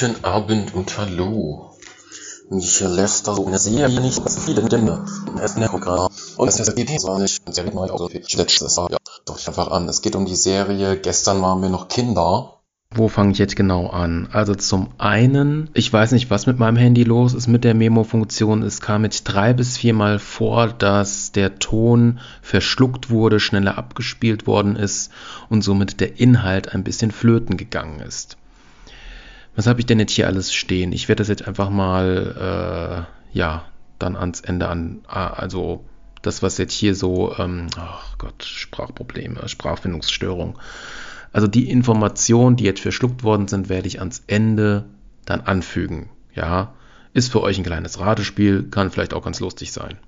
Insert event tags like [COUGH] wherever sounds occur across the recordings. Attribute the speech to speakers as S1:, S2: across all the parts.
S1: Guten Abend und Hallo. Ich lässt da so eine Serie nicht so viele Dinge. Es ist ein Programm. Und es ist eine Idee, war nicht sehr neu, ich letztes Jahr. Ja, doch ich einfach an. Es geht um die Serie. Gestern waren wir noch Kinder.
S2: Wo fange ich jetzt genau an? Also zum einen, ich weiß nicht, was mit meinem Handy los ist mit der Memo-Funktion. Es kam jetzt drei bis viermal vor, dass der Ton verschluckt wurde, schneller abgespielt worden ist und somit der Inhalt ein bisschen flöten gegangen ist. Was habe ich denn jetzt hier alles stehen? Ich werde das jetzt einfach mal, äh, ja, dann ans Ende an, also das, was jetzt hier so, ähm, ach Gott, Sprachprobleme, Sprachfindungsstörung. Also die Informationen, die jetzt verschluckt worden sind, werde ich ans Ende dann anfügen. Ja, ist für euch ein kleines Ratespiel, kann vielleicht auch ganz lustig sein.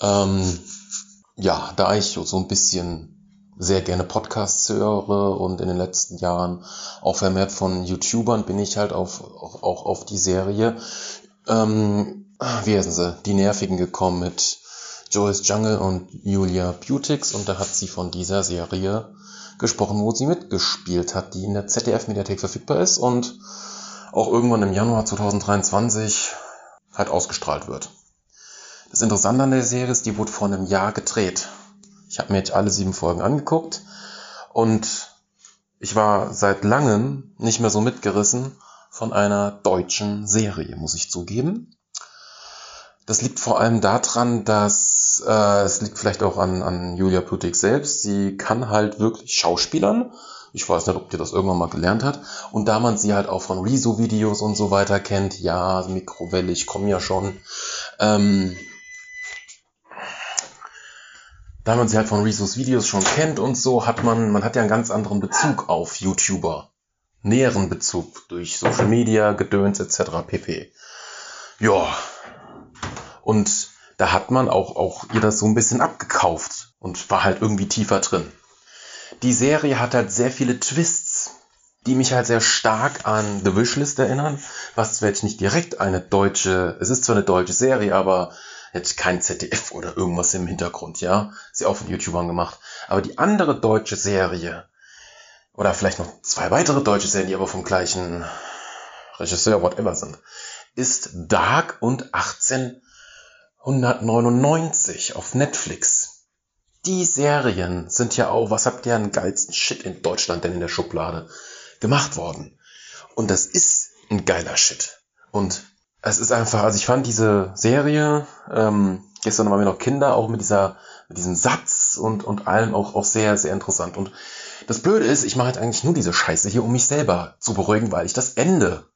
S1: Ähm, ja, da ich so ein bisschen sehr gerne Podcasts höre und in den letzten Jahren auch vermehrt von YouTubern bin ich halt auf, auch, auch auf die Serie, ähm, wie heißen sie, die Nervigen gekommen mit Joyce Jungle und Julia Butix und da hat sie von dieser Serie gesprochen, wo sie mitgespielt hat, die in der ZDF-Mediathek verfügbar ist und auch irgendwann im Januar 2023 halt ausgestrahlt wird. Das Interessante an der Serie ist, die wurde vor einem Jahr gedreht. Ich habe mir jetzt alle sieben Folgen angeguckt und ich war seit langem nicht mehr so mitgerissen von einer deutschen Serie, muss ich zugeben. Das liegt vor allem daran, dass äh, es liegt vielleicht auch an, an Julia Putig selbst. Sie kann halt wirklich Schauspielern. Ich weiß nicht, ob die das irgendwann mal gelernt hat. Und da man sie halt auch von Rezo-Videos und so weiter kennt, ja, Mikrowelle, ich komme ja schon. Ähm, da man sie halt von Rezos Videos schon kennt und so, hat man, man hat ja einen ganz anderen Bezug auf YouTuber. Näheren Bezug durch Social Media, Gedöns etc. pp. Ja, und da hat man auch, auch ihr das so ein bisschen abgekauft und war halt irgendwie tiefer drin. Die Serie hat halt sehr viele Twists, die mich halt sehr stark an The Wishlist erinnern, was zwar jetzt nicht direkt eine deutsche, es ist zwar eine deutsche Serie, aber jetzt kein ZDF oder irgendwas im Hintergrund, ja. Ist ja auch von YouTubern gemacht. Aber die andere deutsche Serie, oder vielleicht noch zwei weitere deutsche Serien, die aber vom gleichen Regisseur, whatever sind, ist Dark und 18 199 auf Netflix. Die Serien sind ja auch, was habt ihr an geilsten Shit in Deutschland denn in der Schublade gemacht worden? Und das ist ein geiler Shit. Und es ist einfach, also ich fand diese Serie, ähm, gestern waren wir noch Kinder, auch mit dieser, mit diesem Satz und, und allem auch, auch sehr, sehr interessant. Und das Blöde ist, ich mache halt eigentlich nur diese Scheiße hier, um mich selber zu beruhigen, weil ich das Ende,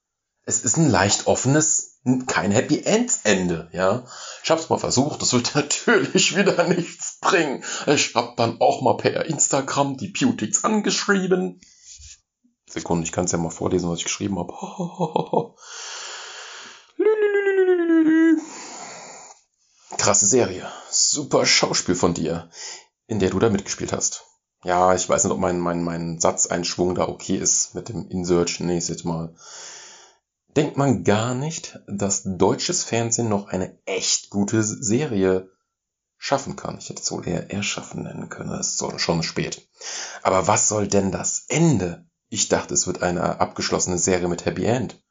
S1: es ist ein leicht offenes kein Happy End Ende, ja. Ich hab's mal versucht, das wird [LAUGHS] natürlich wieder nichts bringen. Ich hab dann auch mal per Instagram die Beautix angeschrieben. Sekunde, ich kann es ja mal vorlesen, was ich geschrieben habe. [LAUGHS] Krasse Serie. Super Schauspiel von dir, in der du da mitgespielt hast. Ja, ich weiß nicht, ob mein, mein, mein Satzeinschwung da okay ist mit dem Insearch. Nächstes Mal denkt man gar nicht, dass deutsches Fernsehen noch eine echt gute Serie schaffen kann. Ich hätte es wohl eher erschaffen nennen können, es ist schon spät. Aber was soll denn das Ende? Ich dachte, es wird eine abgeschlossene Serie mit Happy End.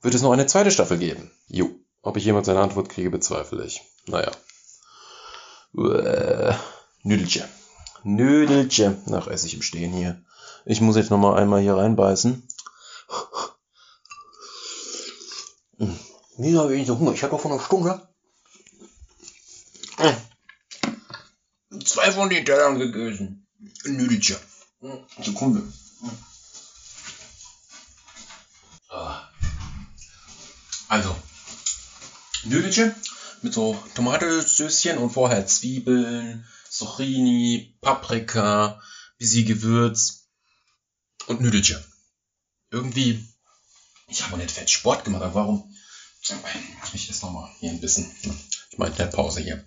S1: Wird es noch eine zweite Staffel geben? Jo. Ob ich jemand seine Antwort kriege, bezweifle ich. Naja. Uäh. Nüdelchen. Nüdelchen. Nach Essig im Stehen hier. Ich muss jetzt nochmal einmal hier reinbeißen. Wieso habe ich so Hunger? Ich hatte doch vor einer Stunde zwei von den Tellern gegessen. Nüdelchen. Sekunde. Also, Nüdelchen mit so Tomatensößchen und vorher Zwiebeln, Zucchini, Paprika, bisschen Gewürz und Nüdelchen. Irgendwie, ich habe nicht fett Sport gemacht, aber warum ich esse nochmal hier ein bisschen. Ich meine, der Pause hier.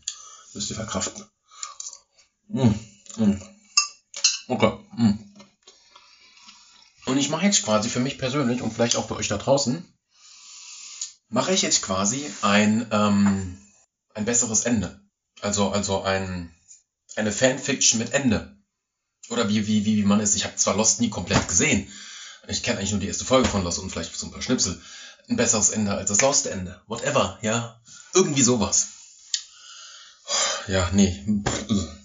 S1: Müsst ihr verkraften. Mm, mm. Okay. Mm. Und ich mache jetzt quasi für mich persönlich und vielleicht auch für euch da draußen, mache ich jetzt quasi ein, ähm, ein besseres Ende. Also, also ein, eine Fanfiction mit Ende. Oder wie, wie, wie, wie man es. Ich habe zwar Lost nie komplett gesehen, Ich kenne eigentlich nur die erste Folge von Lost und vielleicht so ein paar Schnipsel. Ein besseres Ende als das Lost-Ende. Whatever, ja. Irgendwie sowas. Ja, nee.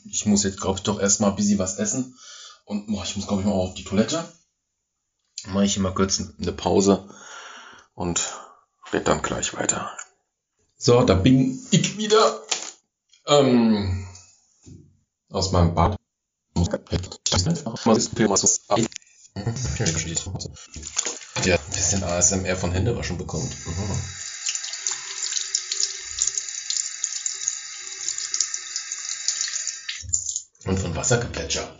S1: Ich muss jetzt, glaube ich, doch erstmal ein bisschen was essen. Und boah, ich muss, glaube ich, mal auf die Toilette. Mache ich hier mal kurz eine Pause und red dann gleich weiter. So, da bin ich wieder. Ähm, aus meinem Bad. Ja, ein bisschen ASMR von Händewaschen bekommt. Mhm. Und von Wassergeplätscher.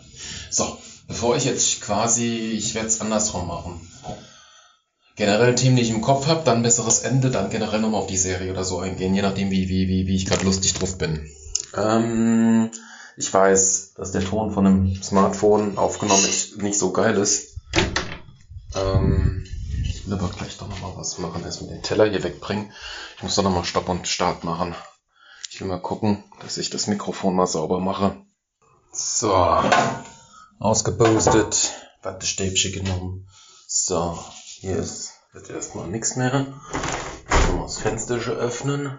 S1: So, bevor ich jetzt quasi, ich werde es andersrum machen. Generell Themen, die ich im Kopf habe, dann besseres Ende, dann generell nochmal auf die Serie oder so eingehen, je nachdem, wie, wie, wie, wie ich gerade lustig drauf bin. Ähm, ich weiß, dass der Ton von einem Smartphone aufgenommen nicht so geil ist. Ähm, ich will aber gleich doch nochmal was machen, erstmal den Teller hier wegbringen. Ich muss doch nochmal Stopp und Start machen. Ich will mal gucken, dass ich das Mikrofon mal sauber mache. So, ausgeboostet, Wattestäbchen genommen. So, hier ist jetzt erstmal nichts mehr. Muss das Fenster öffnen.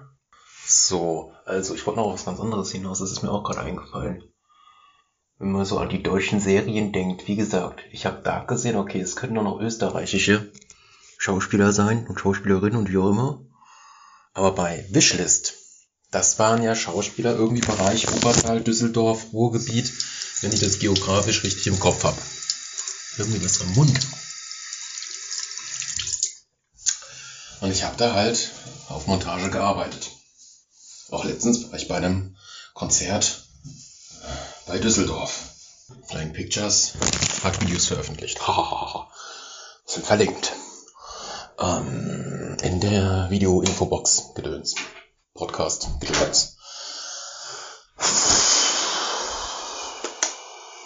S1: So, also ich wollte noch was ganz anderes hinaus, das ist mir auch gerade eingefallen. Wenn man so an die deutschen Serien denkt, wie gesagt, ich habe Dark gesehen, okay, es könnten auch noch österreichische Schauspieler sein und Schauspielerinnen und wie auch immer. Aber bei Wishlist, das waren ja Schauspieler irgendwie Bereich Obertal, Düsseldorf, Ruhrgebiet, wenn ich das geografisch richtig im Kopf habe. Irgendwie was am Mund. Und ich habe da halt auf Montage gearbeitet. Auch letztens war ich bei einem Konzert bei Düsseldorf. Flying Pictures hat Videos veröffentlicht. [LAUGHS] Sind verlinkt. Ähm, in der Video-Infobox gedöns. Podcast gedöns.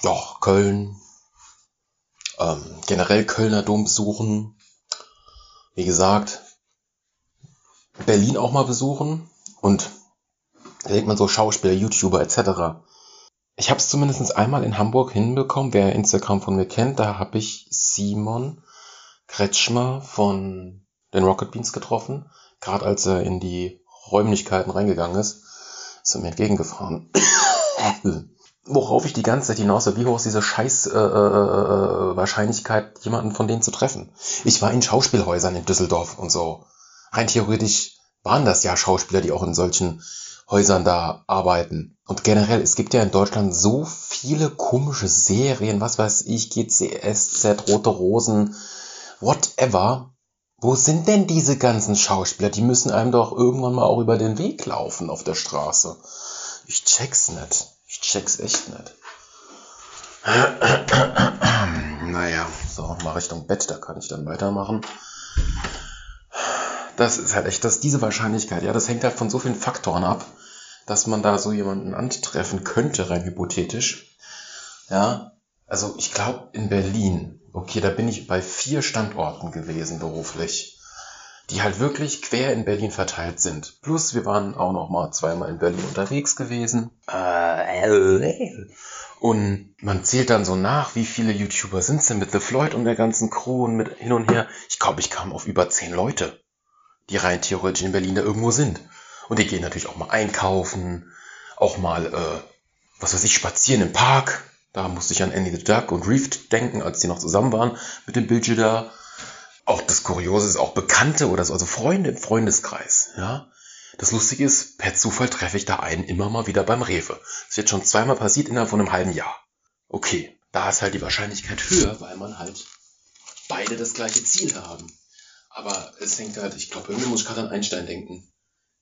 S1: Ja, Köln. Ähm, generell Kölner Dom besuchen. Wie gesagt, Berlin auch mal besuchen. Und da denkt man so Schauspieler, YouTuber etc. Ich habe es zumindest einmal in Hamburg hinbekommen. Wer Instagram von mir kennt, da habe ich Simon Kretschmer von den Rocket Beans getroffen. Gerade als er in die Räumlichkeiten reingegangen ist, ist er mir entgegengefahren. [COUGHS] Worauf ich die ganze Zeit hinaus wie hoch ist diese scheiß äh, äh, äh, Wahrscheinlichkeit, jemanden von denen zu treffen. Ich war in Schauspielhäusern in Düsseldorf und so. Rein theoretisch waren das ja Schauspieler, die auch in solchen Häusern da arbeiten. Und generell, es gibt ja in Deutschland so viele komische Serien, was weiß ich, GCSZ, Rote Rosen, whatever. Wo sind denn diese ganzen Schauspieler? Die müssen einem doch irgendwann mal auch über den Weg laufen auf der Straße. Ich check's nicht. Ich check's echt nicht. [CLEARS THROAT] naja, so, mal Richtung Bett, da kann ich dann weitermachen das ist halt echt, dass diese Wahrscheinlichkeit, ja, das hängt halt von so vielen Faktoren ab, dass man da so jemanden antreffen könnte, rein hypothetisch. Ja, also ich glaube in Berlin, okay, da bin ich bei vier Standorten gewesen beruflich, die halt wirklich quer in Berlin verteilt sind. Plus wir waren auch noch mal zweimal in Berlin unterwegs gewesen. Und man zählt dann so nach, wie viele YouTuber sind es denn mit The Floyd und der ganzen Crew und mit hin und her. Ich glaube, ich kam auf über zehn Leute die rein theoretisch in Berlin da irgendwo sind. Und die gehen natürlich auch mal einkaufen, auch mal, äh, was weiß ich, spazieren im Park. Da musste ich an Andy the Duck und Reef denken, als die noch zusammen waren mit dem Bildschirm da. Auch das Kuriose ist auch Bekannte oder so, also Freunde im Freundeskreis, ja. Das Lustige ist, per Zufall treffe ich da einen immer mal wieder beim Rewe. Das ist jetzt schon zweimal passiert innerhalb von einem halben Jahr. Okay, da ist halt die Wahrscheinlichkeit höher, weil man halt beide das gleiche Ziel haben. Aber es hängt halt, ich glaube, irgendwie muss ich gerade an Einstein denken.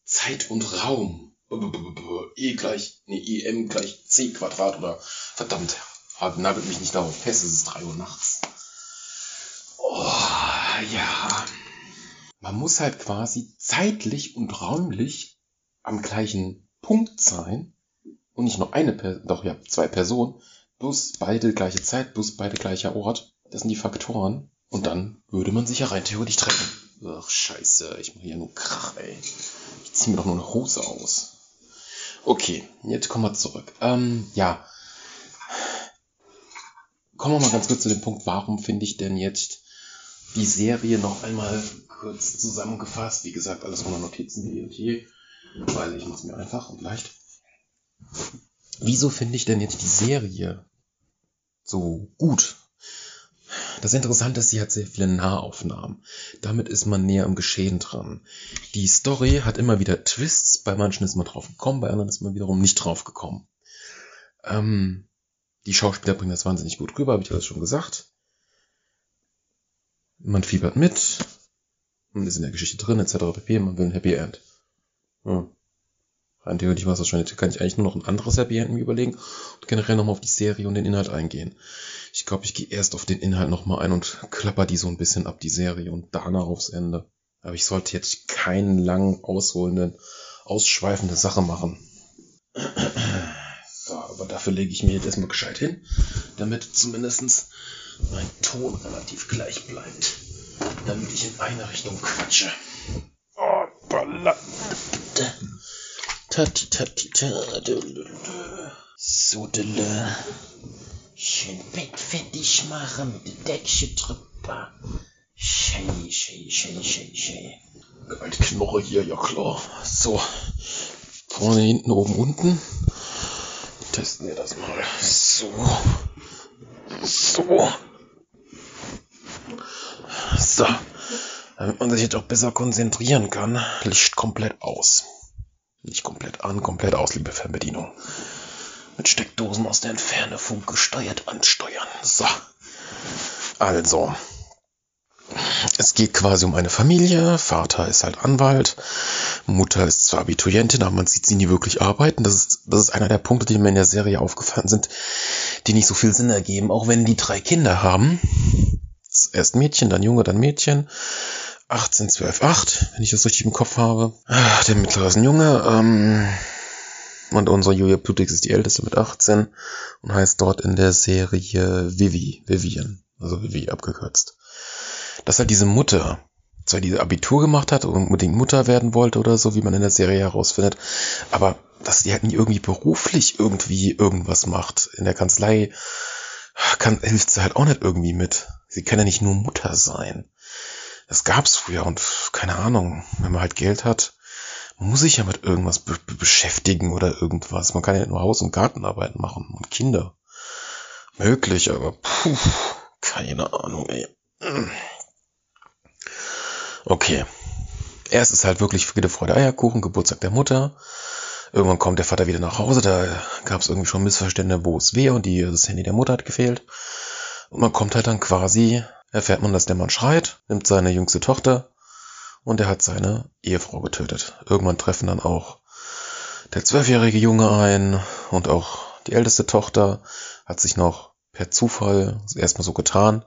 S1: Zeit und Raum. E gleich, nee, EM gleich C Quadrat oder verdammt, nagelt mich nicht darauf fest, es ist drei Uhr nachts. Oh, ja. Man muss halt quasi zeitlich und räumlich am gleichen Punkt sein und nicht nur eine Person, doch ja, zwei Personen, plus beide gleiche Zeit, plus beide gleicher Ort. Das sind die Faktoren. Und dann würde man sich ja rein theoretisch treffen. Ach, scheiße, ich mache ja nur Krach, ey. Ich ziehe mir doch nur eine Hose aus. Okay, jetzt kommen wir zurück. Ähm, ja. Kommen wir mal ganz kurz zu dem Punkt, warum finde ich denn jetzt die Serie noch einmal kurz zusammengefasst. Wie gesagt, alles ohne Notizen wie und je, weil ich mache es mir einfach und leicht. Wieso finde ich denn jetzt die Serie so gut? Das Interessante ist, sie hat sehr viele Nahaufnahmen. Damit ist man näher am Geschehen dran. Die Story hat immer wieder Twists. Bei manchen ist man drauf gekommen, bei anderen ist man wiederum nicht drauf gekommen. Ähm, die Schauspieler bringen das wahnsinnig gut rüber, habe ich das schon gesagt. Man fiebert mit, man ist in der Geschichte drin, etc. pp. Man will ein Happy End. Hm. Rein theoretisch war es wahrscheinlich, kann ich eigentlich nur noch ein anderes Happy End mir überlegen und generell nochmal auf die Serie und den Inhalt eingehen. Ich glaube, ich gehe erst auf den Inhalt nochmal ein und klapper die so ein bisschen ab, die Serie, und danach aufs Ende. Aber ich sollte jetzt keinen langen, ausholenden, ausschweifende Sache machen. So, aber dafür lege ich mir jetzt erstmal gescheit hin, damit zumindest mein Ton relativ gleich bleibt. Damit ich in eine Richtung quatsche. Oh, balla. So, dille. Schön Bett fertig machen mit der Deckchen drüber. Schei, schei, schei, schei, schei. Alte Knoche hier, ja klar. So. Vorne, hinten, oben, unten. Testen wir das mal. So. So. So. Damit man sich jetzt auch besser konzentrieren kann. Licht komplett aus. Nicht komplett an, komplett aus, liebe Fernbedienung. Mit Steckdosen aus der Entferne funkgesteuert ansteuern. So. Also. Es geht quasi um eine Familie. Vater ist halt Anwalt. Mutter ist zwar Abiturientin, aber man sieht sie nie wirklich arbeiten. Das ist, das ist einer der Punkte, die mir in der Serie aufgefallen sind, die nicht so viel Sinn ergeben, auch wenn die drei Kinder haben. Erst Mädchen, dann Junge, dann Mädchen. 18, 12, 8, wenn ich das richtig im Kopf habe. Ach, der mittlere ist ein Junge. Ähm, und unsere Julia Plutix ist die älteste mit 18 und heißt dort in der Serie Vivi, Vivian, also Vivi abgekürzt. Dass halt diese Mutter, zwar diese Abitur gemacht hat und unbedingt Mutter werden wollte oder so, wie man in der Serie herausfindet, aber dass die halt nie irgendwie beruflich irgendwie irgendwas macht. In der Kanzlei kann, hilft sie halt auch nicht irgendwie mit. Sie kann ja nicht nur Mutter sein. Das gab's früher und keine Ahnung, wenn man halt Geld hat, muss sich ja mit irgendwas be beschäftigen oder irgendwas. Man kann ja nur Haus- und Gartenarbeit machen und Kinder. Möglich, aber puh, keine Ahnung, ey. Okay. Erst ist halt wirklich Friede, Freude, Eierkuchen, Geburtstag der Mutter. Irgendwann kommt der Vater wieder nach Hause, da gab es irgendwie schon Missverständnisse, wo es wer und die, das Handy der Mutter hat gefehlt. Und man kommt halt dann quasi, erfährt man, dass der Mann schreit, nimmt seine jüngste Tochter und er hat seine Ehefrau getötet. Irgendwann treffen dann auch der zwölfjährige Junge ein und auch die älteste Tochter hat sich noch per Zufall erstmal so getan,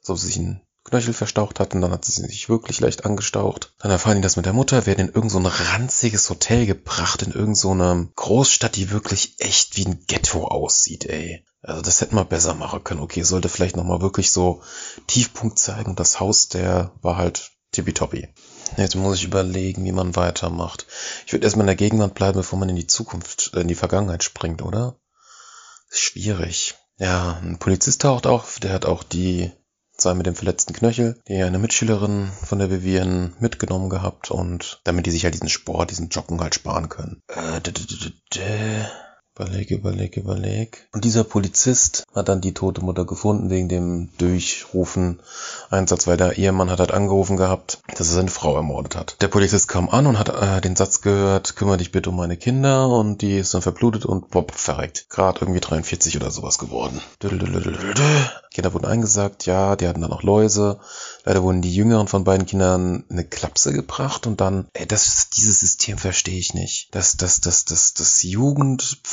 S1: so sich ein Knöchel verstaucht hat und dann hat sie sich wirklich leicht angestaucht. Dann erfahren die das mit der Mutter, werden in irgendein so ranziges Hotel gebracht, in irgendeine so Großstadt, die wirklich echt wie ein Ghetto aussieht, ey. Also das hätten wir besser machen können. Okay, sollte vielleicht nochmal wirklich so Tiefpunkt zeigen. Das Haus, der war halt tippitoppi. Jetzt muss ich überlegen, wie man weitermacht. Ich würde erstmal in der Gegenwart bleiben, bevor man in die Zukunft, in die Vergangenheit springt, oder? ist schwierig. Ja, ein Polizist taucht auf, der hat auch die zwei mit dem verletzten Knöchel, die eine Mitschülerin von der Vivian mitgenommen gehabt und damit die sich halt diesen Sport, diesen Joggen halt sparen können. Äh, Überleg, überleg, überleg. Und dieser Polizist hat dann die tote Mutter gefunden wegen dem Durchrufen Einsatz, weil der Ehemann hat halt angerufen gehabt, dass er seine Frau ermordet hat. Der Polizist kam an und hat äh, den Satz gehört, kümmere dich bitte um meine Kinder und die ist dann verblutet und bob, verreckt. Gerade irgendwie 43 oder sowas geworden. Kinder wurden eingesagt, ja, die hatten dann auch Läuse. Leider wurden die Jüngeren von beiden Kindern eine Klapse gebracht und dann, ey, das, dieses System verstehe ich nicht. Das, das, das, das, das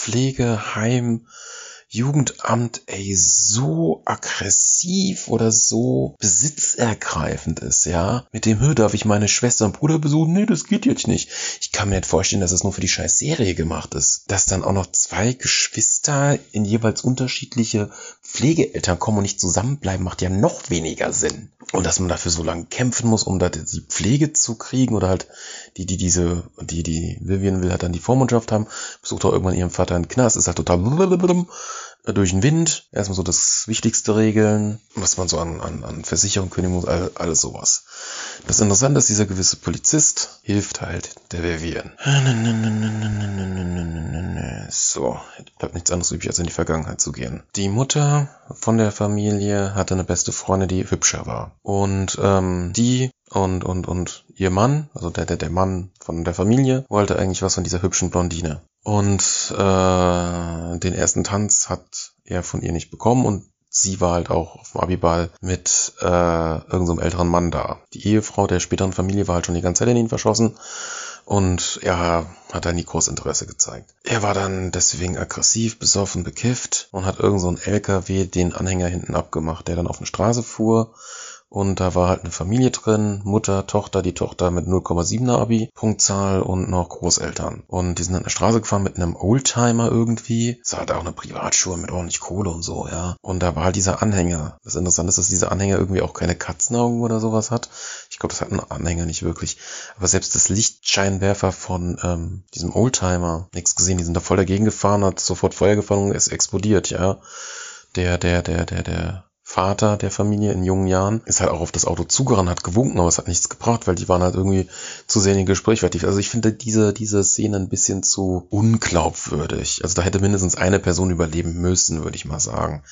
S1: Jugendpflegeheim, Jugendamt, ey, so aggressiv oder so besitzergreifend ist, ja. Mit dem Hö darf ich meine Schwester und Bruder besuchen? Nee, das geht jetzt nicht. Ich kann mir nicht vorstellen, dass das nur für die scheiß Serie gemacht ist. Dass dann auch noch zwei Geschwister in jeweils unterschiedliche Pflegeeltern kommen und nicht zusammenbleiben, macht ja noch weniger Sinn. Und dass man dafür so lange kämpfen muss, um da die Pflege zu kriegen oder halt die, die diese, die, die Vivian will halt dann die Vormundschaft haben, besucht auch irgendwann ihren Vater in den Knast, ist halt total durch den Wind, erstmal so das Wichtigste regeln, was man so an, an, an Versicherung kündigen muss, all, alles sowas. Das Interessante ist, dieser gewisse Polizist hilft halt der Vivian. So, bleibt nichts anderes übrig, als in die Vergangenheit zu gehen. Die Mutter von der Familie hatte eine beste Freundin, die hübscher war. Und ähm, die und, und, und ihr Mann, also der, der, der Mann von der Familie, wollte eigentlich was von dieser hübschen Blondine. Und äh, den ersten Tanz hat er von ihr nicht bekommen und sie war halt auch auf dem Abiball mit äh, irgendeinem älteren Mann da. Die Ehefrau der späteren Familie war halt schon die ganze Zeit in ihn verschossen und er hat da nie groß Interesse gezeigt. Er war dann deswegen aggressiv, besoffen, bekifft und hat irgend so LKW den Anhänger hinten abgemacht, der dann auf eine Straße fuhr und da war halt eine Familie drin, Mutter, Tochter, die Tochter mit 0,7er Abi, Punktzahl und noch Großeltern. Und die sind an der Straße gefahren mit einem Oldtimer irgendwie. Es war halt auch eine Privatschuhe mit ordentlich Kohle und so, ja. Und da war halt dieser Anhänger. Das Interessante ist, dass dieser Anhänger irgendwie auch keine Katzenaugen oder sowas hat. Ich glaube, das hat ein Anhänger nicht wirklich. Aber selbst das Lichtscheinwerfer von ähm, diesem Oldtimer, nichts gesehen, die sind da voll dagegen gefahren, hat sofort Feuer gefangen ist explodiert, ja. Der, der, der, der, der Vater der Familie in jungen Jahren, ist halt auch auf das Auto zugerannt, hat gewunken, aber es hat nichts gebracht, weil die waren halt irgendwie zu sehr in den Gespräch fertig. Also ich finde diese, diese Szene ein bisschen zu unglaubwürdig. Also da hätte mindestens eine Person überleben müssen, würde ich mal sagen.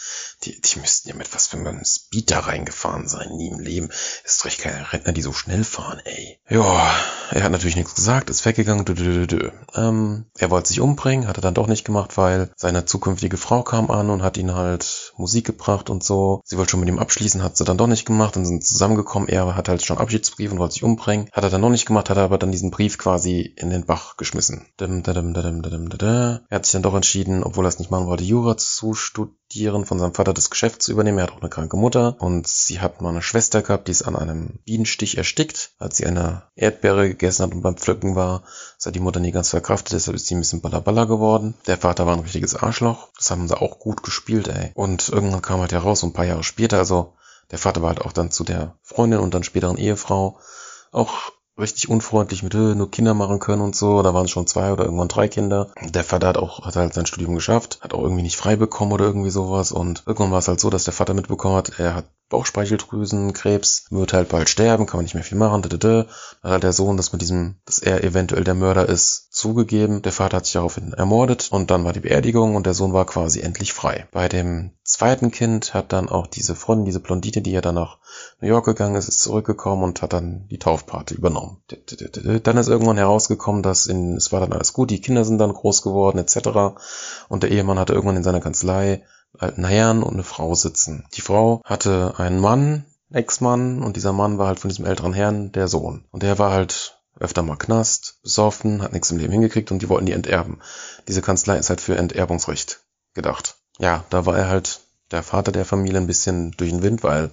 S1: Die, die müssten ja mit was für einem Speed da reingefahren sein, nie im Leben. Ist doch keine Rentner, die so schnell fahren, ey. Ja, er hat natürlich nichts gesagt, ist weggegangen. Dö, dö, dö. Ähm, er wollte sich umbringen, hat er dann doch nicht gemacht, weil seine zukünftige Frau kam an und hat ihn halt Musik gebracht und so. Sie wollte schon mit ihm abschließen, hat sie dann doch nicht gemacht, dann sind zusammengekommen. Er hat halt schon Abschiedsbrief und wollte sich umbringen. Hat er dann noch nicht gemacht, hat er aber dann diesen Brief quasi in den Bach geschmissen. Er hat sich dann doch entschieden, obwohl er es nicht machen wollte, Jura zu studieren, von seinem Vater das Geschäft zu übernehmen. Er hat auch eine kranke Mutter und sie hat mal eine Schwester gehabt, die ist an einem Bienenstich erstickt, als sie eine Erdbeere gegessen hat und beim Pflücken war. Das hat die Mutter nie ganz verkraftet, deshalb ist sie ein bisschen ballerballer geworden. Der Vater war ein richtiges Arschloch. Das haben sie auch gut gespielt, ey. Und irgendwann kam halt heraus, so ein paar Jahre später, also der Vater war halt auch dann zu der Freundin und dann späteren Ehefrau auch richtig unfreundlich mit nur Kinder machen können und so. Da waren schon zwei oder irgendwann drei Kinder. Der Vater hat auch hat halt sein Studium geschafft, hat auch irgendwie nicht frei bekommen oder irgendwie sowas. Und irgendwann war es halt so, dass der Vater mitbekommen hat, er hat Bauchspeicheldrüsenkrebs, wird halt bald sterben, kann man nicht mehr viel machen. Dann hat der Sohn, dass mit diesem, dass er eventuell der Mörder ist, zugegeben. Der Vater hat sich daraufhin ermordet und dann war die Beerdigung und der Sohn war quasi endlich frei. Bei dem zweiten Kind hat dann auch diese Freundin, diese Blondine, die ja dann nach New York gegangen ist, ist zurückgekommen und hat dann die Taufparty übernommen. Dann ist irgendwann herausgekommen, dass in, es war dann alles gut, die Kinder sind dann groß geworden, etc. Und der Ehemann hatte irgendwann in seiner Kanzlei alten Herrn und eine Frau sitzen. Die Frau hatte einen Mann, Ex-Mann, und dieser Mann war halt von diesem älteren Herrn der Sohn. Und der war halt öfter mal Knast, besoffen, hat nichts im Leben hingekriegt und die wollten die enterben. Diese Kanzlei ist halt für Enterbungsrecht gedacht. Ja, da war er halt der Vater der Familie ein bisschen durch den Wind, weil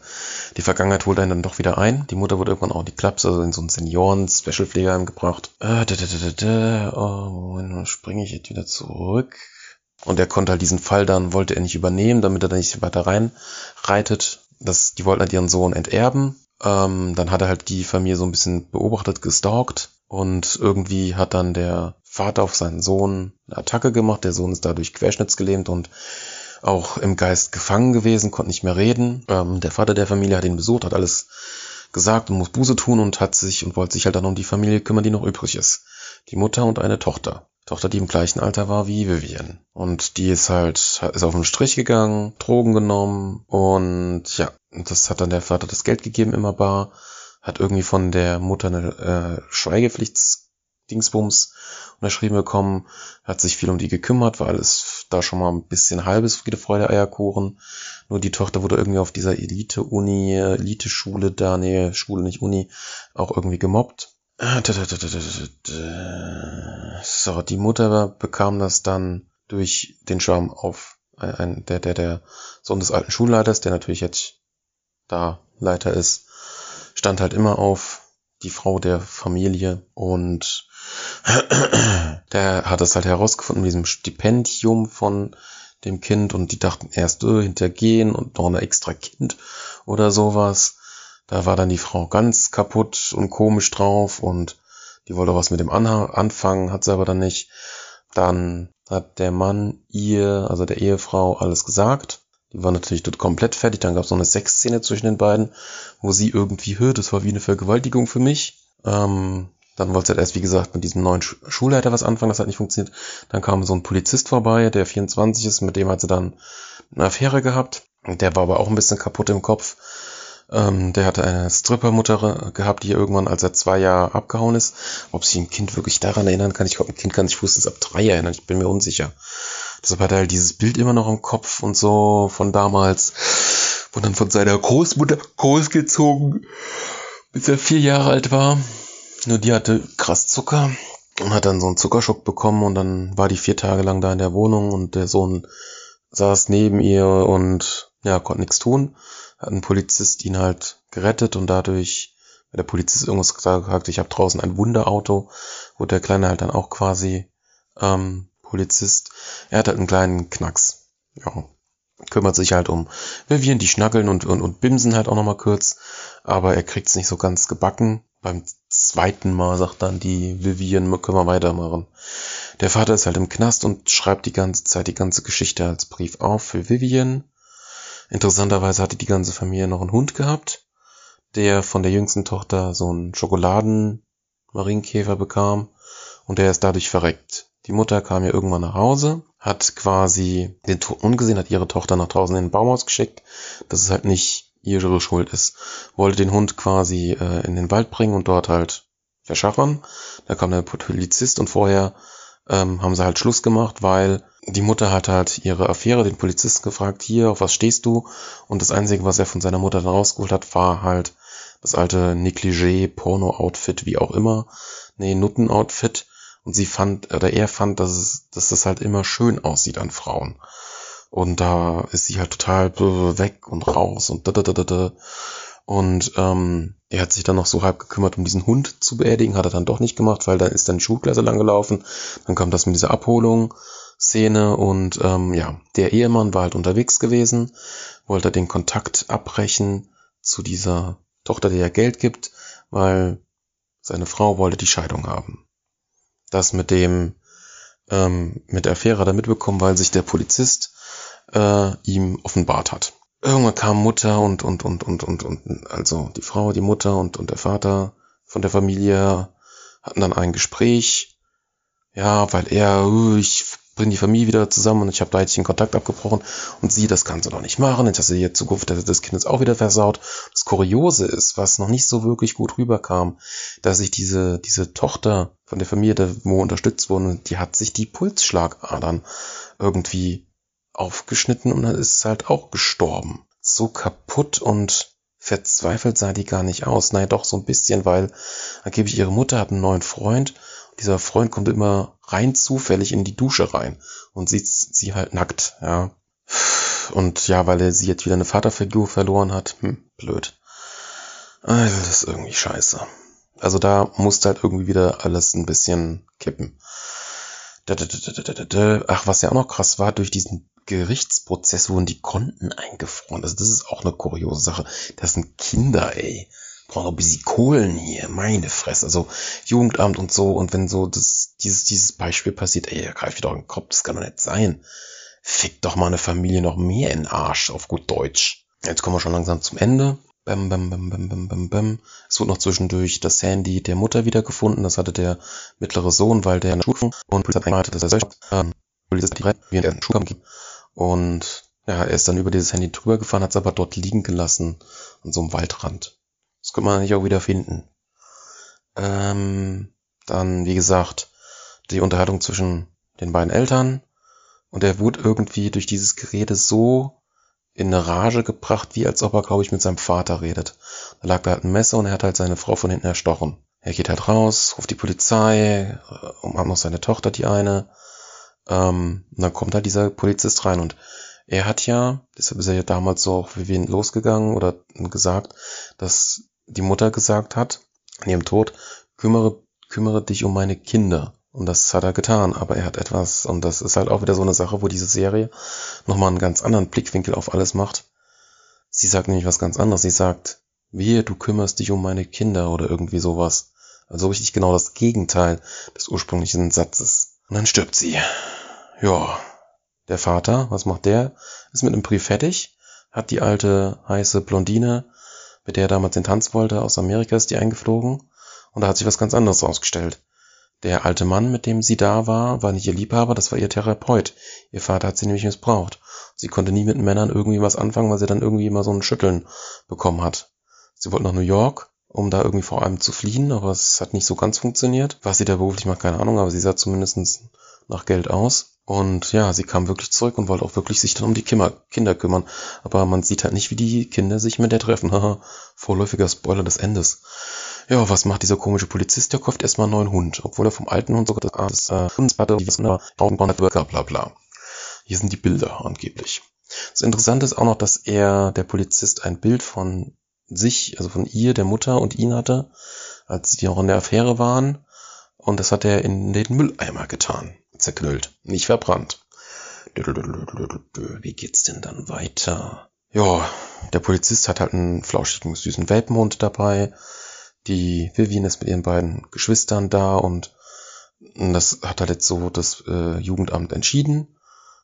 S1: die Vergangenheit holt einen dann doch wieder ein. Die Mutter wurde irgendwann auch in die Klaps, also in so einen Senioren-Special-Pflegeheim gebracht. Äh, da, da, da, da, da. Oh, Moment, springe ich jetzt wieder zurück. Und er konnte halt diesen Fall dann, wollte er nicht übernehmen, damit er da nicht weiter reinreitet. Das, die wollten halt ihren Sohn enterben. Ähm, dann hat er halt die Familie so ein bisschen beobachtet, gestalkt. Und irgendwie hat dann der Vater auf seinen Sohn eine Attacke gemacht. Der Sohn ist dadurch querschnittsgelähmt und auch im Geist gefangen gewesen, konnte nicht mehr reden. Ähm, der Vater der Familie hat ihn besucht, hat alles gesagt und muss Buße tun und hat sich und wollte sich halt dann um die Familie kümmern, die noch übrig ist. Die Mutter und eine Tochter. Tochter, die im gleichen Alter war wie Vivian. Und die ist halt, ist auf den Strich gegangen, Drogen genommen und ja, das hat dann der Vater das Geld gegeben immer bar, hat irgendwie von der Mutter eine äh, Schweigepflichtsdingsbums unterschrieben bekommen, hat sich viel um die gekümmert, weil es da schon mal ein bisschen halbes Friede, Freude, Eierkuchen. Nur die Tochter wurde irgendwie auf dieser Elite-Uni, Elite-Schule da, nee, Schule nicht Uni, auch irgendwie gemobbt so, die Mutter bekam das dann durch den Charme auf ein, der, der, der Sohn des alten Schulleiters, der natürlich jetzt da Leiter ist, stand halt immer auf die Frau der Familie und [CLEARS THROAT] der hat es halt herausgefunden mit diesem Stipendium von dem Kind und die dachten erst äh, hintergehen und noch ein extra Kind oder sowas. Da war dann die Frau ganz kaputt und komisch drauf und die wollte was mit dem anfangen, hat sie aber dann nicht. Dann hat der Mann ihr, also der Ehefrau, alles gesagt. Die war natürlich dort komplett fertig. Dann gab es noch eine Sexszene zwischen den beiden, wo sie irgendwie hört, das war wie eine Vergewaltigung für mich. Ähm, dann wollte sie halt erst, wie gesagt, mit diesem neuen Schulleiter was anfangen, das hat nicht funktioniert. Dann kam so ein Polizist vorbei, der 24 ist, mit dem hat sie dann eine Affäre gehabt. Der war aber auch ein bisschen kaputt im Kopf. Ähm, der hatte eine Strippermutter gehabt, die irgendwann, als er zwei Jahre abgehauen ist. Ob sich ein Kind wirklich daran erinnern kann, ich glaube, ein Kind kann sich frühestens ab drei erinnern, ich bin mir unsicher. Deshalb hat er halt dieses Bild immer noch im Kopf und so von damals. Und dann von seiner Großmutter großgezogen, bis er vier Jahre alt war. Nur die hatte krass Zucker und hat dann so einen Zuckerschock bekommen und dann war die vier Tage lang da in der Wohnung und der Sohn saß neben ihr und ja, konnte nichts tun. Hat ein Polizist ihn halt gerettet und dadurch, weil der Polizist irgendwas gesagt hat, ich habe draußen ein Wunderauto, wurde der Kleine halt dann auch quasi ähm, Polizist. Er hat halt einen kleinen Knacks. Ja. Kümmert sich halt um Vivian, die schnackeln und, und, und bimsen halt auch nochmal kurz. Aber er kriegt's nicht so ganz gebacken. Beim zweiten Mal sagt dann die Vivian, können wir weitermachen. Der Vater ist halt im Knast und schreibt die ganze Zeit die ganze Geschichte als Brief auf für Vivian. Interessanterweise hatte die ganze Familie noch einen Hund gehabt, der von der jüngsten Tochter so einen Schokoladen-Marienkäfer bekam und der ist dadurch verreckt. Die Mutter kam ja irgendwann nach Hause, hat quasi den Hund gesehen, hat ihre Tochter nach draußen in den Baumhaus geschickt, dass es halt nicht ihre Schuld ist. Wollte den Hund quasi äh, in den Wald bringen und dort halt verschachern. Da kam der Polizist und vorher ähm, haben sie halt Schluss gemacht, weil die Mutter hat halt ihre Affäre den Polizisten gefragt, hier, auf was stehst du? Und das Einzige, was er von seiner Mutter dann rausgeholt hat, war halt das alte Negligé, Porno-Outfit, wie auch immer. Nee, Nutten-Outfit. Und sie fand, oder er fand, dass, es, dass das halt immer schön aussieht an Frauen. Und da ist sie halt total weg und raus und da, da, da, da, da. Und ähm, er hat sich dann noch so halb gekümmert, um diesen Hund zu beerdigen, hat er dann doch nicht gemacht, weil dann ist dann die Schulklasse lang gelaufen. Dann kam das mit dieser Abholung. Szene und ähm, ja, der Ehemann war halt unterwegs gewesen, wollte den Kontakt abbrechen zu dieser Tochter, die er Geld gibt, weil seine Frau wollte die Scheidung haben. Das mit dem ähm, mit der Affäre da mitbekommen, weil sich der Polizist äh, ihm offenbart hat. Irgendwann kam Mutter und und und und und und also die Frau, die Mutter und und der Vater von der Familie hatten dann ein Gespräch. Ja, weil er, uh, ich bringen die Familie wieder zusammen und ich habe da jetzt den Kontakt abgebrochen und sie, das kannst du doch nicht machen, jetzt hast du Zukunft des Kindes auch wieder versaut. Das Kuriose ist, was noch nicht so wirklich gut rüberkam, dass sich diese, diese Tochter von der Familie, wo unterstützt wurde, die hat sich die Pulsschlagadern irgendwie aufgeschnitten und dann ist halt auch gestorben. So kaputt und verzweifelt sah die gar nicht aus. Nein, doch so ein bisschen, weil angeblich ihre Mutter hat einen neuen Freund dieser Freund kommt immer rein zufällig in die Dusche rein und sieht sie halt nackt, ja. Und ja, weil er sie jetzt wieder eine Vaterfigur verloren hat, hm, blöd. Also, das ist irgendwie scheiße. Also da musste halt irgendwie wieder alles ein bisschen kippen. Ach, was ja auch noch krass war, durch diesen Gerichtsprozess wurden die Konten eingefroren. Also das ist auch eine kuriose Sache. Das sind Kinder, ey brauche noch ein bisschen Kohlen hier, meine Fresse, also Jugendamt und so, und wenn so das, dieses, dieses Beispiel passiert, ey, da greift doch in den Kopf, das kann doch nicht sein. Fick doch mal eine Familie noch mehr in den Arsch, auf gut Deutsch. Jetzt kommen wir schon langsam zum Ende. Bam, bam, bam, bam, bam, bam, bam. Es wurde noch zwischendurch das Handy der Mutter wiedergefunden. Das hatte der mittlere Sohn, weil der in der Schule und Polizei eingehalten, dass er solch ähm, Polizei direkt wie in der Schule ging. Und ja, er ist dann über dieses Handy drüber gefahren, hat es aber dort liegen gelassen, an so einem Waldrand. Das könnte man nicht auch wieder finden. Ähm, dann, wie gesagt, die Unterhaltung zwischen den beiden Eltern. Und er wurde irgendwie durch dieses Gerede so in eine Rage gebracht, wie als ob er, glaube ich, mit seinem Vater redet. Da lag da halt ein Messer und er hat halt seine Frau von hinten erstochen. Er geht halt raus, ruft die Polizei, äh, umarmt noch seine Tochter, die eine. Ähm, und dann kommt halt dieser Polizist rein und er hat ja, deshalb ist er ja damals so auch wie wen losgegangen oder gesagt, dass die Mutter gesagt hat, an ihrem Tod, kümmere, kümmere dich um meine Kinder Und das hat er getan, aber er hat etwas, und das ist halt auch wieder so eine Sache, wo diese Serie nochmal einen ganz anderen Blickwinkel auf alles macht. Sie sagt nämlich was ganz anderes. Sie sagt, wehe, du kümmerst dich um meine Kinder oder irgendwie sowas. Also richtig genau das Gegenteil des ursprünglichen Satzes. Und dann stirbt sie. Ja. Der Vater, was macht der? Ist mit einem Brief fertig, hat die alte heiße Blondine, mit der er damals den Tanz wollte, aus Amerika ist die eingeflogen. Und da hat sich was ganz anderes ausgestellt. Der alte Mann, mit dem sie da war, war nicht ihr Liebhaber, das war ihr Therapeut. Ihr Vater hat sie nämlich missbraucht. Sie konnte nie mit Männern irgendwie was anfangen, weil sie dann irgendwie immer so ein Schütteln bekommen hat. Sie wollte nach New York, um da irgendwie vor allem zu fliehen, aber es hat nicht so ganz funktioniert. Was sie da beruflich macht, keine Ahnung, aber sie sah zumindest nach Geld aus. Und ja, sie kam wirklich zurück und wollte auch wirklich sich dann um die Kinder kümmern. Aber man sieht halt nicht, wie die Kinder sich mit der treffen. Haha, [LAUGHS] vorläufiger Spoiler des Endes. Ja, was macht dieser komische Polizist? Der kauft erstmal einen neuen Hund, obwohl er vom alten Hund sogar das äh, Hundspatte, die wissen, bla bla. Hier sind die Bilder angeblich. Das Interessante ist auch noch, dass er, der Polizist, ein Bild von sich, also von ihr, der Mutter und ihn hatte, als sie noch in der Affäre waren. Und das hat er in den Mülleimer getan. Zerknüllt. Nicht verbrannt. Wie geht's denn dann weiter? Ja, der Polizist hat halt einen flauschigen, süßen Welpenhund dabei die Vivian ist mit ihren beiden Geschwistern da und das hat halt jetzt so das äh, Jugendamt entschieden,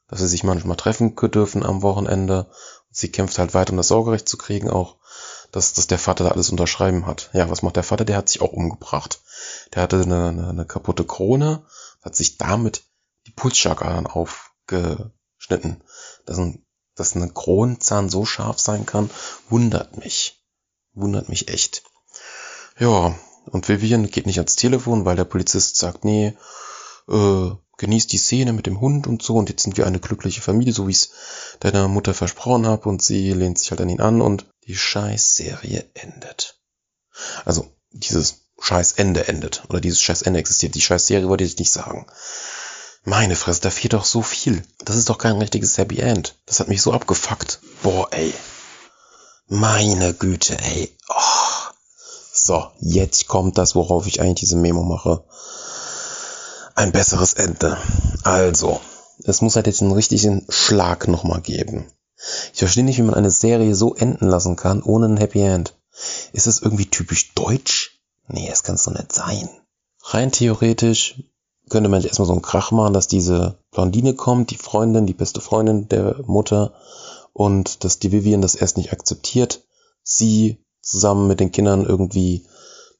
S1: dass sie sich manchmal treffen dürfen am Wochenende. Sie kämpft halt weiter, um das Sorgerecht zu kriegen, auch dass, dass der Vater da alles unterschreiben hat. Ja, was macht der Vater? Der hat sich auch umgebracht. Der hatte eine, eine, eine kaputte Krone, hat sich damit die Pulsschlagader aufgeschnitten. Dass ein, dass ein Kronenzahn so scharf sein kann, wundert mich. Wundert mich echt. Ja, und Vivian geht nicht ans Telefon, weil der Polizist sagt, nee, äh, genießt die Szene mit dem Hund und so und jetzt sind wir eine glückliche Familie, so wie es deiner Mutter versprochen habe und sie lehnt sich halt an ihn an und die Scheißserie endet. Also, dieses Scheißende endet oder dieses Scheißende existiert. Die Scheißserie wollte ich nicht sagen. Meine Fresse, da fehlt doch so viel. Das ist doch kein richtiges Happy End. Das hat mich so abgefuckt. Boah, ey. Meine Güte, ey. Oh. So, jetzt kommt das, worauf ich eigentlich diese Memo mache. Ein besseres Ende. Also, es muss halt jetzt einen richtigen Schlag nochmal geben. Ich verstehe nicht, wie man eine Serie so enden lassen kann, ohne ein Happy End. Ist das irgendwie typisch deutsch? Nee, das kann es doch nicht sein. Rein theoretisch könnte man erstmal so einen Krach machen, dass diese Blondine kommt, die Freundin, die beste Freundin der Mutter, und dass die Vivian das erst nicht akzeptiert. Sie zusammen mit den Kindern irgendwie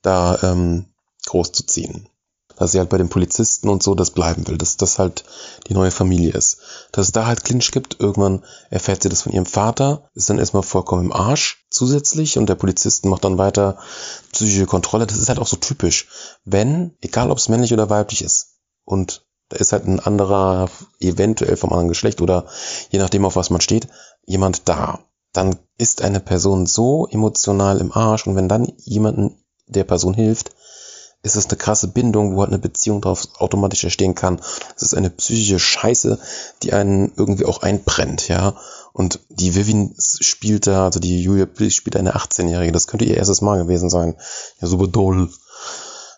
S1: da ähm, großzuziehen. Dass sie halt bei den Polizisten und so das bleiben will, dass das halt die neue Familie ist. Dass es da halt Clinch gibt, irgendwann erfährt sie das von ihrem Vater, ist dann erstmal vollkommen im Arsch zusätzlich und der Polizisten macht dann weiter psychische Kontrolle. Das ist halt auch so typisch. Wenn, egal ob es männlich oder weiblich ist, und da ist halt ein anderer, eventuell vom anderen Geschlecht oder je nachdem, auf was man steht, jemand da dann ist eine Person so emotional im Arsch und wenn dann jemanden der Person hilft, ist es eine krasse Bindung, wo halt eine Beziehung darauf automatisch entstehen kann. Es ist eine psychische Scheiße, die einen irgendwie auch einbrennt, ja. Und die Vivian spielt da, also die Julia spielt eine 18-Jährige, das könnte ihr erstes Mal gewesen sein. Ja, super doll.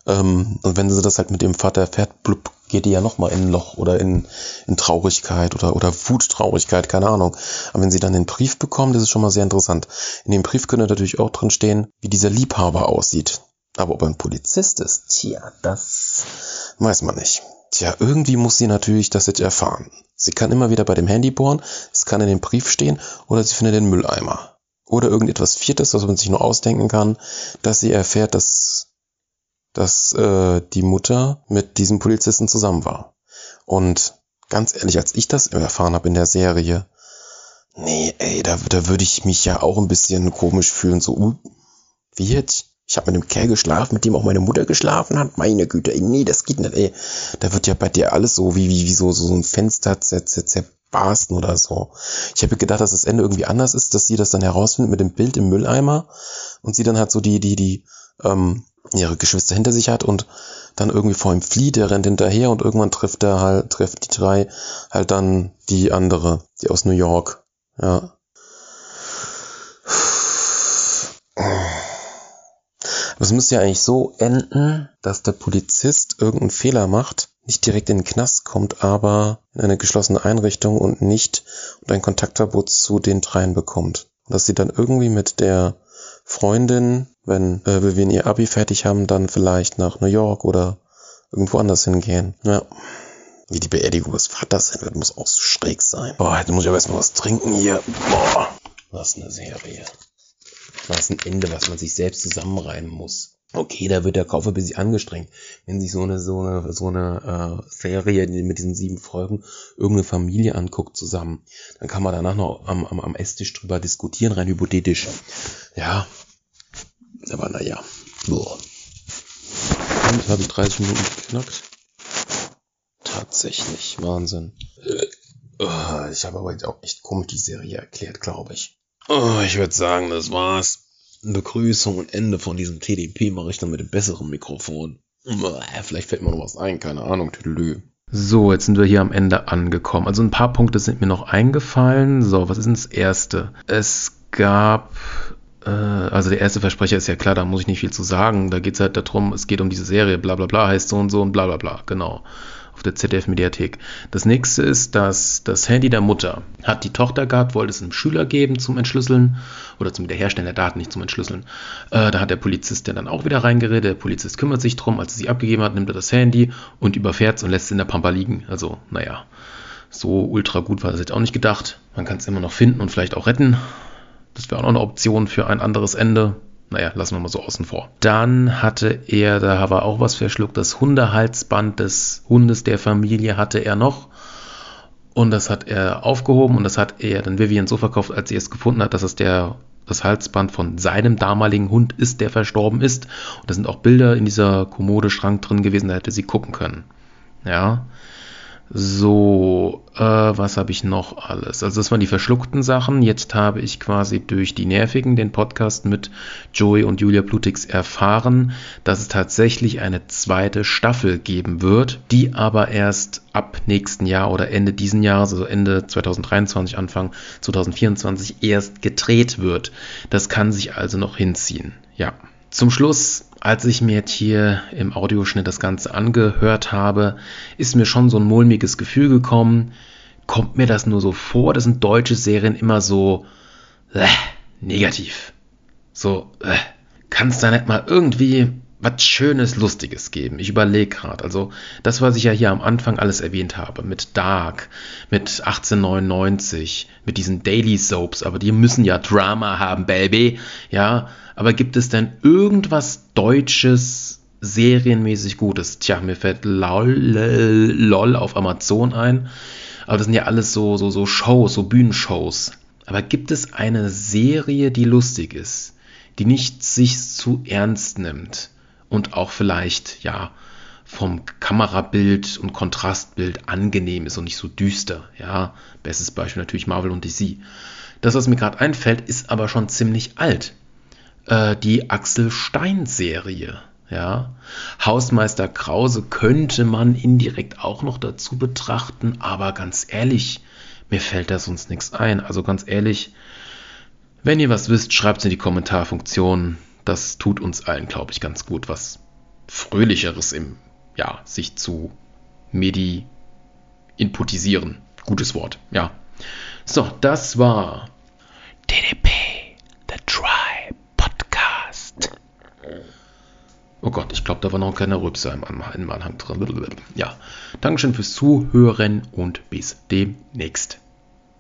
S1: Ähm, und wenn sie das halt mit dem Vater erfährt, blub, geht die ja nochmal in ein Loch oder in, in Traurigkeit oder, oder Wuttraurigkeit, keine Ahnung. Aber wenn sie dann den Brief bekommen, das ist schon mal sehr interessant. In dem Brief könnte natürlich auch drin stehen, wie dieser Liebhaber aussieht. Aber ob er ein Polizist ist, tja, das weiß man nicht. Tja, irgendwie muss sie natürlich das jetzt erfahren. Sie kann immer wieder bei dem Handy bohren, es kann in dem Brief stehen oder sie findet den Mülleimer. Oder irgendetwas Viertes, was man sich nur ausdenken kann, dass sie erfährt, dass dass äh, die Mutter mit diesem Polizisten zusammen war. Und ganz ehrlich, als ich das erfahren habe in der Serie, nee, ey, da, da würde ich mich ja auch ein bisschen komisch fühlen, so, uh, wie jetzt? Ich habe mit dem Kerl geschlafen, mit dem auch meine Mutter geschlafen hat. Meine Güte, ey, nee, das geht nicht, ey. Da wird ja bei dir alles so wie, wie, wie so, so ein Fenster zerbarsten oder so. Ich habe gedacht, dass das Ende irgendwie anders ist, dass sie das dann herausfindet mit dem Bild im Mülleimer und sie dann halt so die, die, die, ähm, ihre Geschwister hinter sich hat und dann irgendwie vor ihm flieht, er rennt hinterher und irgendwann trifft er halt, trifft die drei halt dann die andere, die aus New York, ja. Aber es müsste ja eigentlich so enden, dass der Polizist irgendeinen Fehler macht nicht direkt in den Knast kommt, aber in eine geschlossene Einrichtung und nicht und ein Kontaktverbot zu den dreien bekommt. Dass sie dann irgendwie mit der Freundin, wenn äh, wir ihr Abi fertig haben, dann vielleicht nach New York oder irgendwo anders hingehen. Ja. Wie die Beerdigung des Vaters sein wird, muss auch so schräg sein. Boah, jetzt muss ich aber erstmal was trinken hier. Boah. Was eine Serie. Was ein Ende, was man sich selbst zusammenreimen muss. Okay, da wird der Kauf ein bisschen angestrengt. Wenn sich so eine, so eine, so eine äh, Serie mit diesen sieben Folgen irgendeine Familie anguckt zusammen, dann kann man danach noch am, am, am Esstisch drüber diskutieren, rein hypothetisch. Ja. Aber naja. Boah. Und habe ich 30 Minuten geknackt. Tatsächlich. Wahnsinn. Äh, ich habe aber jetzt auch echt komisch die Serie erklärt, glaube ich. Oh, ich würde sagen, das war's. Begrüßung und Ende von diesem TDP mache ich dann mit dem besseren Mikrofon. Vielleicht fällt mir noch was ein, keine Ahnung, Tüdelü.
S2: So, jetzt sind wir hier am Ende angekommen. Also ein paar Punkte sind mir noch eingefallen. So, was ist denn das erste? Es gab, also der erste Versprecher ist ja klar, da muss ich nicht viel zu sagen. Da geht es halt darum, es geht um diese Serie, bla bla bla, heißt so und so und bla bla bla, genau auf der ZDF-Mediathek. Das nächste ist, dass das Handy der Mutter hat die Tochter gehabt, wollte es einem Schüler geben zum Entschlüsseln oder zum Wiederherstellen der Daten, nicht zum Entschlüsseln. Äh, da hat der Polizist dann auch wieder reingeredet. Der Polizist kümmert sich drum, als er sie abgegeben hat, nimmt er das Handy und überfährt es und lässt es in der Pampa liegen. Also, naja, so ultra gut war das jetzt auch nicht gedacht. Man kann es immer noch finden und vielleicht auch retten. Das wäre auch noch eine Option für ein anderes Ende. Naja, lassen wir mal so außen vor. Dann hatte er, da war auch was verschluckt, das Hundehalsband des Hundes der Familie hatte er noch. Und das hat er aufgehoben und das hat er dann Vivian so verkauft, als sie es gefunden hat, dass es der das Halsband von seinem damaligen Hund ist, der verstorben ist. Und da sind auch Bilder in dieser Kommode Schrank drin gewesen, da hätte sie gucken können. Ja. So, äh, was habe ich noch alles? Also das waren die verschluckten Sachen. Jetzt habe ich quasi durch die Nervigen den Podcast mit Joey und Julia Plutix erfahren, dass es tatsächlich eine zweite Staffel geben wird, die aber erst ab nächsten Jahr oder Ende diesen Jahres, also Ende 2023, Anfang 2024 erst gedreht wird. Das kann sich also noch hinziehen. Ja. Zum Schluss als ich mir jetzt hier im Audioschnitt das Ganze angehört habe, ist mir schon so ein mulmiges Gefühl gekommen. Kommt mir das nur so vor? Das sind deutsche Serien immer so äh, negativ. So, äh, kann es da nicht mal irgendwie was Schönes, Lustiges geben? Ich überlege gerade. Also, das, was ich ja hier am Anfang alles erwähnt habe, mit Dark, mit 1899, mit diesen Daily Soaps, aber die müssen ja Drama haben, Baby. Ja, aber gibt es denn irgendwas Deutsches, serienmäßig Gutes? Tja, mir fällt LOL, LOL auf Amazon ein. Aber das sind ja alles so, so, so Shows, so Bühnenshows. Aber gibt es eine Serie, die lustig ist, die nicht sich zu ernst nimmt und auch vielleicht, ja, vom Kamerabild und Kontrastbild angenehm ist und nicht so düster. Ja, bestes Beispiel natürlich Marvel und DC. Das, was mir gerade einfällt, ist aber schon ziemlich alt äh, die Axel Stein-Serie. Ja, Hausmeister Krause könnte man indirekt auch noch dazu betrachten, aber ganz ehrlich, mir fällt da sonst nichts ein. Also ganz ehrlich, wenn ihr was wisst, schreibt es in die Kommentarfunktion. Das tut uns allen, glaube ich, ganz gut, was Fröhlicheres im, ja, sich zu medi inputisieren. Gutes Wort, ja. So, das war DDP, The Tribe. Oh Gott, ich glaube, da war noch ein kleiner Rübser im, im Anhang drin. Ja, Dankeschön fürs Zuhören und bis demnächst.